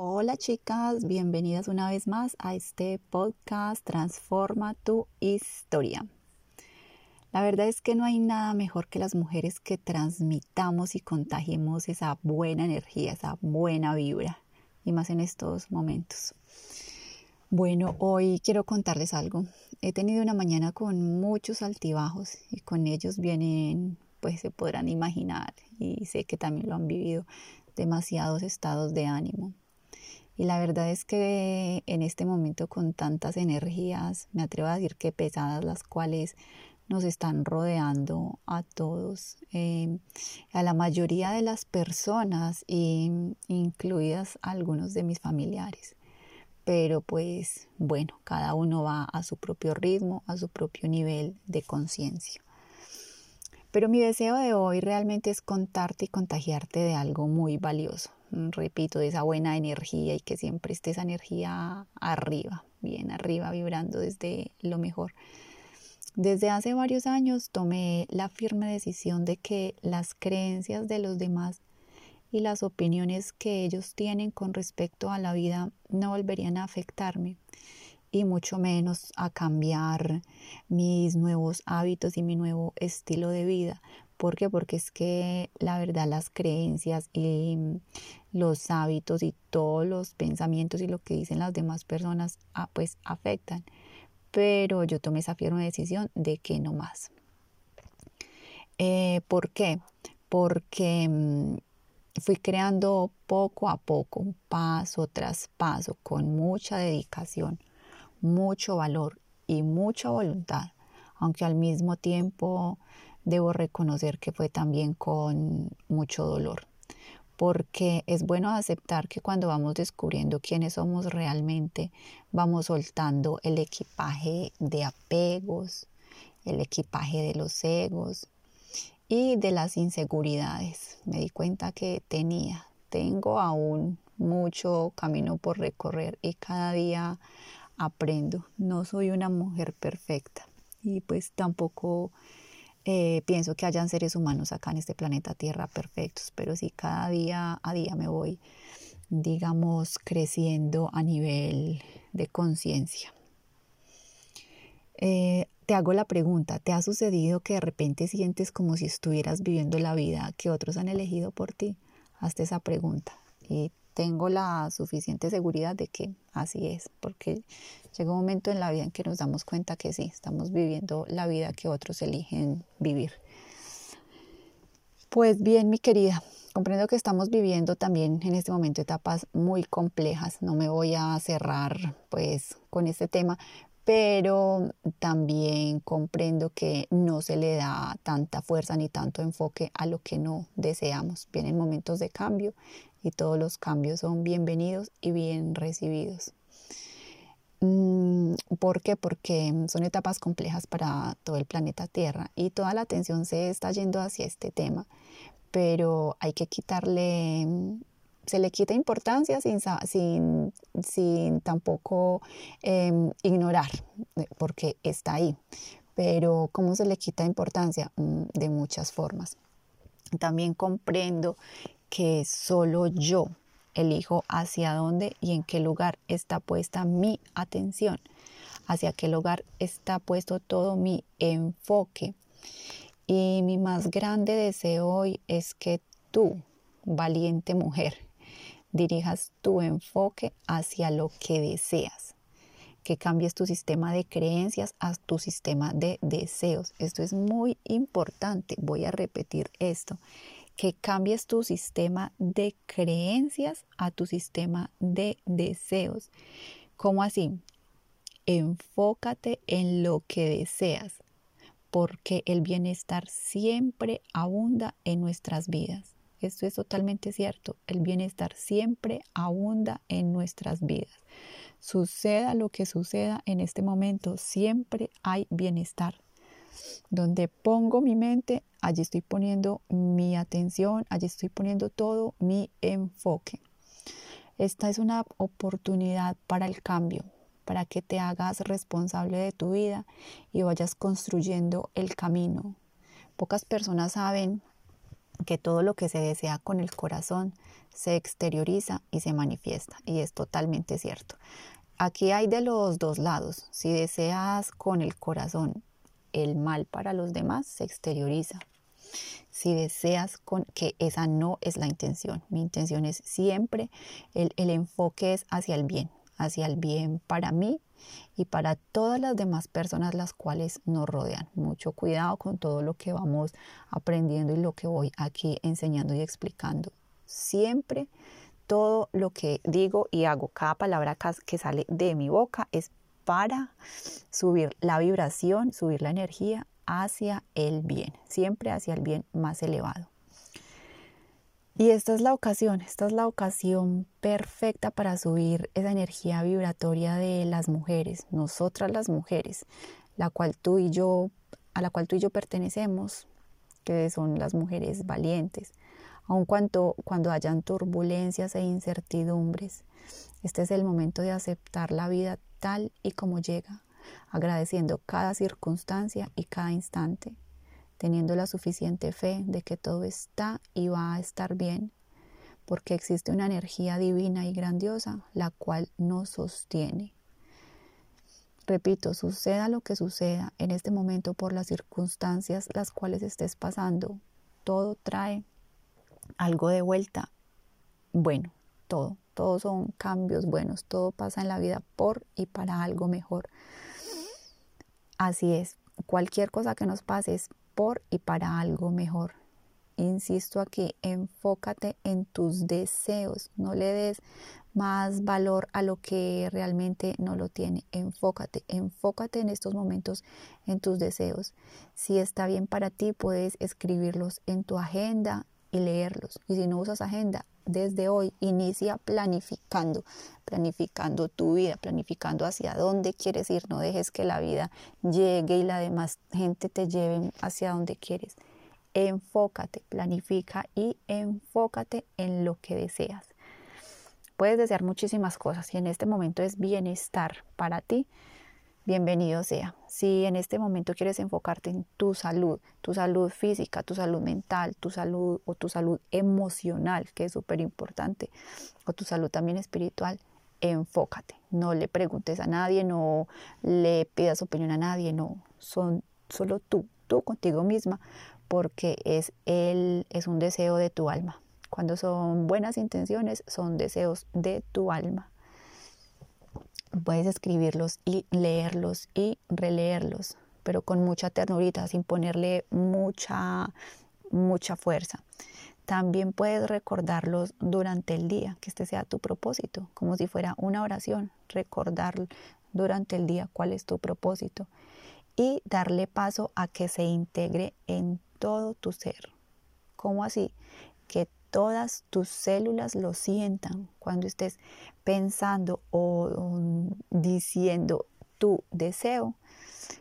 Hola chicas, bienvenidas una vez más a este podcast Transforma tu historia. La verdad es que no hay nada mejor que las mujeres que transmitamos y contagiemos esa buena energía, esa buena vibra, y más en estos momentos. Bueno, hoy quiero contarles algo. He tenido una mañana con muchos altibajos y con ellos vienen, pues se podrán imaginar, y sé que también lo han vivido, demasiados estados de ánimo. Y la verdad es que en este momento con tantas energías, me atrevo a decir que pesadas las cuales nos están rodeando a todos, em, a la mayoría de las personas, incluidas algunos de mis familiares. Pero pues bueno, cada uno va a su propio ritmo, a su propio nivel de conciencia. Pero mi deseo de hoy realmente es contarte y contagiarte de algo muy valioso, Mm, repito, de esa buena energía y que siempre esté esa energía arriba, bien arriba, vibrando desde lo mejor. Desde hace varios años tomé la firme decisión de que las creencias de los demás y las opiniones que ellos tienen con respecto a la vida no volverían a afectarme y mucho menos a cambiar mis nuevos hábitos y mi nuevo estilo de vida, ¿Por qué? Porque es que la verdad las creencias y los hábitos y todos los pensamientos y lo que dicen las demás personas ah, pues afectan. Pero yo tomé esa firme decisión de que no más. Eh, ¿Por qué? Porque mm, fui creando poco a poco, paso tras paso, con mucha dedicación, mucho valor y mucha voluntad, aunque al mismo tiempo debo reconocer que fue también con mucho dolor, porque es bueno aceptar que cuando vamos descubriendo quiénes somos realmente, vamos soltando el equipaje de apegos, el equipaje de los egos y de las inseguridades. Me di cuenta que tenía, tengo aún mucho camino por recorrer y cada día aprendo. No soy una mujer perfecta y pues tampoco eh, pienso que hayan seres humanos acá en este planeta Tierra perfectos, pero sí cada día a día me voy, digamos, creciendo a nivel de conciencia. Eh, te hago la pregunta, ¿te ha sucedido que de repente sientes como si estuvieras viviendo la vida que otros han elegido por ti? Hazte esa pregunta y tengo la suficiente seguridad de que así es, porque llega un momento en la vida en que nos damos cuenta que sí, estamos viviendo la vida que otros eligen vivir. Pues bien, mi querida, comprendo que estamos viviendo también en este momento etapas muy complejas. No me voy a cerrar pues con este tema, pero también comprendo que no se le da tanta fuerza ni tanto enfoque a lo que no deseamos. Vienen momentos de cambio y todos los cambios son bienvenidos y bien recibidos. Mm, ¿Por qué? Porque son etapas complejas para todo el planeta Tierra y toda la atención se está yendo hacia este tema, pero hay que quitarle, se le quita importancia sin, sin, sin tampoco em, ignorar, eh, porque está ahí. Pero ¿cómo se le quita importancia? Mm, de muchas formas. También comprendo que solo yo elijo hacia dónde y en qué lugar está puesta mi atención, hacia qué lugar está puesto todo mi enfoque. Y mi más grande deseo hoy es que tú, valiente mujer, dirijas tu enfoque hacia lo que deseas, que cambies tu sistema de creencias a tu sistema de deseos. Esto es muy importante, voy a repetir esto que cambies tu sistema de creencias a tu sistema de deseos. ¿Cómo así? Enfócate en lo que deseas, porque el bienestar siempre abunda en nuestras vidas. Esto es totalmente cierto. El bienestar siempre abunda en nuestras vidas. Suceda lo que suceda en este momento, siempre hay bienestar. Donde pongo mi mente, allí estoy poniendo mi atención, allí estoy poniendo todo mi enfoque. Esta es una oportunidad para el cambio, para que te hagas responsable de tu vida y vayas construyendo el camino. Pocas personas saben que todo lo que se desea con el corazón se exterioriza y se manifiesta. Y es totalmente cierto. Aquí hay de los dos lados. Si deseas con el corazón el mal para los demás, se exterioriza. Si deseas con que esa no es la intención. Mi intención es siempre, el, el enfoque es hacia el bien, hacia el bien para mí y para todas las demás personas las cuales nos rodean. Mucho cuidado con todo lo que vamos aprendiendo y lo que voy aquí enseñando y explicando. Siempre todo lo que digo y hago, cada palabra que sale de mi boca es para subir la vibración, subir la energía hacia el bien, siempre hacia el bien más elevado. Y esta es la ocasión, esta es la ocasión perfecta para subir esa energía vibratoria de las mujeres, nosotras las mujeres, la cual tú y yo, a la cual tú y yo pertenecemos, que son las mujeres valientes, aun cuando, cuando hayan turbulencias e incertidumbres. Este es el momento de aceptar la vida tal y como llega, agradeciendo cada circunstancia y cada instante, teniendo la suficiente fe de que todo está y va a estar bien, porque existe una energía divina y grandiosa la cual nos sostiene. Repito, suceda lo que suceda en este momento por las circunstancias las cuales estés pasando, todo trae algo de vuelta. Bueno, todo, todos son cambios buenos, todo pasa en la vida por y para algo mejor. Así es, cualquier cosa que nos pase es y para algo mejor. Insisto aquí, enfócate en tus deseos, no le des más valor a lo que realmente no lo tiene. Enfócate, enfócate en estos momentos en tus deseos. Si está bien para ti, puedes escribirlos en tu agenda, y leerlos. Y si no usas agenda, desde hoy inicia planificando, planificando tu vida, planificando hacia dónde quieres ir. No dejes que la vida llegue y la demás gente te lleve hacia donde quieres. Enfócate, planifica y enfócate en lo que deseas. Puedes desear muchísimas cosas y en este momento es bienestar para ti bienvenido sea. Si en este momento quieres enfocarte en tu salud, tu salud física, tu salud mental, tu salud o tu salud emocional, que es súper importante, o tu salud también espiritual, enfócate. No le preguntes a nadie, no le pidas opinión a nadie, no, son solo tú, tú contigo misma, porque es, el, es un deseo de tu alma. Cuando son buenas intenciones, son deseos de tu alma puedes escribirlos y leerlos y releerlos, pero con mucha ternurita, sin ponerle mucha, mucha fuerza. También puedes recordarlos durante el día, que este sea tu propósito, como si fuera una oración, recordar durante el día cuál es tu propósito y darle paso a que se integre en todo tu ser. ¿Cómo así? Que todas tus células lo sientan cuando estés pensando o diciendo tu deseo,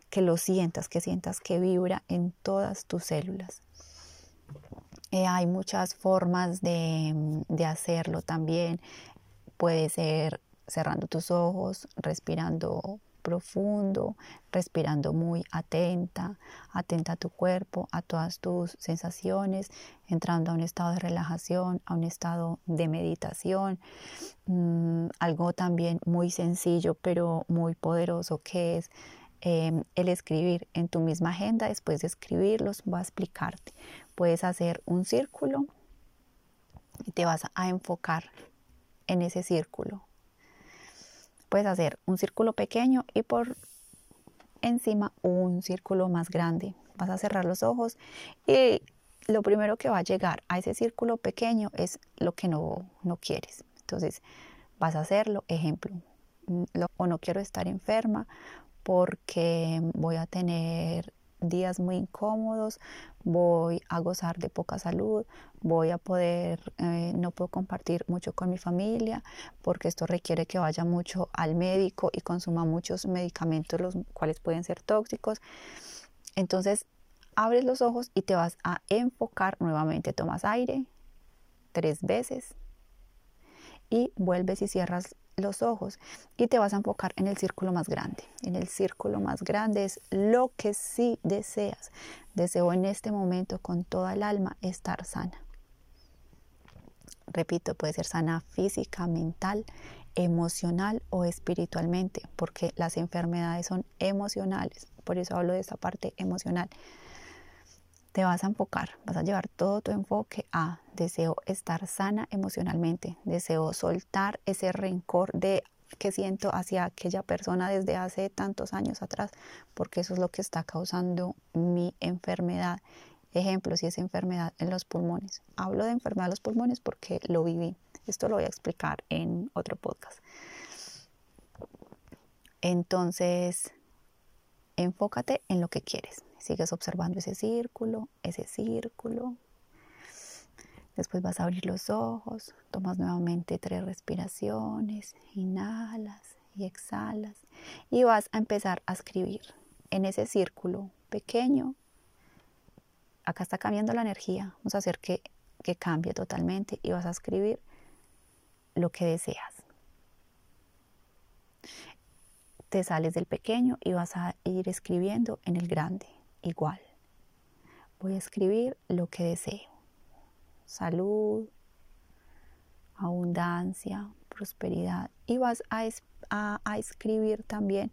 que lo sientas, que sientas que vibra en todas tus células. Eh, hay muchas formas de, de hacerlo también. Puede ser cerrando tus ojos, respirando profundo, respirando muy atenta, atenta a tu cuerpo, a todas tus sensaciones, entrando a un estado de relajación, a un estado de meditación. Mm, algo también muy sencillo pero muy poderoso que es em, el escribir en tu misma agenda, después de escribirlos, va a explicarte. Puedes hacer un círculo y te vas a enfocar en ese círculo puedes hacer un círculo pequeño y por encima un círculo más grande. Vas a cerrar los ojos y lo primero que va a llegar a ese círculo pequeño es lo que no, no quieres. Entonces vas a hacerlo, ejemplo, o no quiero estar enferma porque voy a tener días muy incómodos, voy a gozar de poca salud, voy a poder, eh, no puedo compartir mucho con mi familia porque esto requiere que vaya mucho al médico y consuma muchos medicamentos los cuales pueden ser tóxicos. Entonces, abres los ojos y te vas a enfocar nuevamente, tomas aire tres veces y vuelves y cierras los ojos y te vas a enfocar en el círculo más grande. En el círculo más grande es lo que sí deseas. Deseo en este momento con toda el alma estar sana. Repito, puede ser sana física, mental, emocional o espiritualmente, porque las enfermedades son emocionales. Por eso hablo de esa parte emocional te vas a enfocar, vas a llevar todo tu enfoque a deseo estar sana emocionalmente, deseo soltar ese rencor de que siento hacia aquella persona desde hace tantos años atrás, porque eso es lo que está causando mi enfermedad. Ejemplo, si es enfermedad en los pulmones. Hablo de enfermedad en los pulmones porque lo viví. Esto lo voy a explicar en otro podcast. Entonces, enfócate en lo que quieres. Sigues observando ese círculo, ese círculo. Después vas a abrir los ojos, tomas nuevamente tres respiraciones, inhalas y exhalas y vas a empezar a escribir en ese círculo pequeño. Acá está cambiando la energía, vamos a hacer que, que cambie totalmente y vas a escribir lo que deseas. Te sales del pequeño y vas a ir escribiendo en el grande igual. Voy a escribir lo que deseo. Salud, abundancia, prosperidad. Y vas a, a escribir también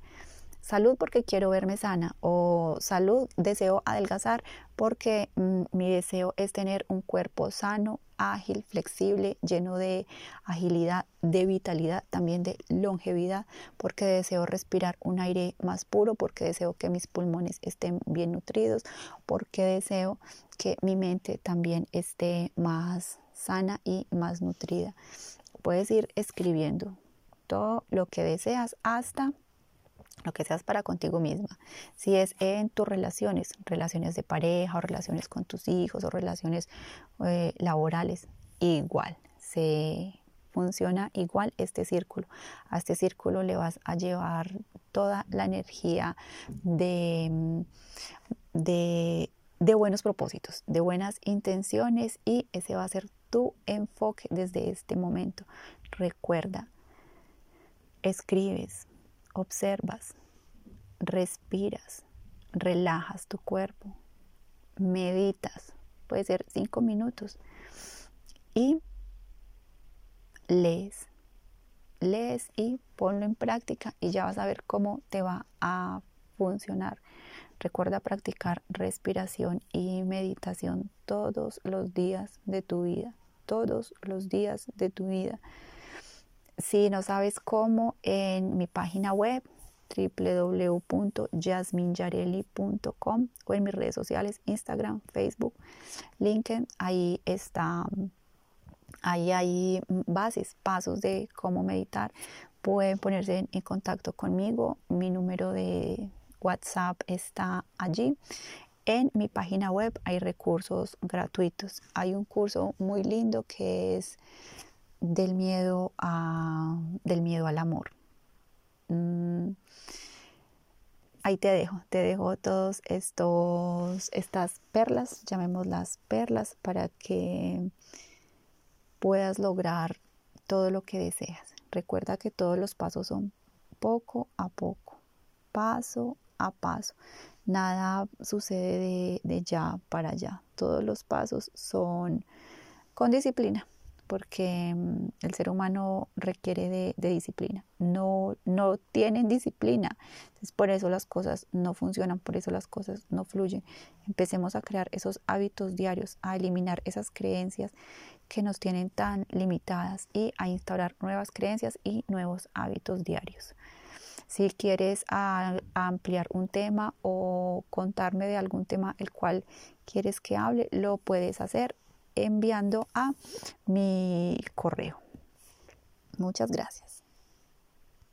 salud porque quiero verme sana o salud deseo adelgazar porque mm, mi deseo es tener un cuerpo sano, ágil, flexible, lleno de agilidad, de vitalidad, también de longevidad, porque deseo respirar un aire más puro, porque deseo que mis pulmones estén bien nutridos, porque deseo que mi mente también esté más sana y más nutrida. Puedes ir escribiendo todo lo que deseas hasta lo que seas para contigo misma. Si es en tus relaciones, relaciones de pareja o relaciones con tus hijos o relaciones eh, laborales, igual, se funciona igual este círculo. A este círculo le vas a llevar toda la energía de, de, de buenos propósitos, de buenas intenciones y ese va a ser tu enfoque desde este momento. Recuerda, escribes, observas, respiras, relajas tu cuerpo, meditas, puede ser cinco minutos, y lees. Lees y ponlo en práctica y ya vas a ver cómo te va a funcionar. Recuerda practicar respiración y meditación todos los días de tu vida, todos los días de tu vida. Si no sabes cómo, en mi página web www.jasminyareli.com o en mis redes sociales, Instagram, Facebook, LinkedIn, ahí está, ahí hay bases, pasos de cómo meditar. Pueden ponerse en contacto conmigo, mi número de WhatsApp está allí. En mi página web hay recursos gratuitos. Hay un curso muy lindo que es del miedo, a, del miedo al amor. Mm, ahí te dejo, te dejo todos estos, estas perlas, llamémoslas perlas, para que puedas lograr todo lo que deseas. Recuerda que todos los pasos son poco a poco, paso a paso. Nada sucede de, de ya para allá. Todos los pasos son con disciplina porque mm, el ser humano requiere de, disciplina. No, no tienen disciplina. Entonces, por eso las cosas no funcionan, por eso las cosas no fluyen. Empecemos a crear esos hábitos diarios, a eliminar esas creencias que nos tienen tan limitadas y a instaurar nuevas creencias y nuevos hábitos diarios. Si quieres ampliar un tema o contarme de algún tema el cual quieres que hable, lo puedes hacer enviando a mi correo. Muchas gracias.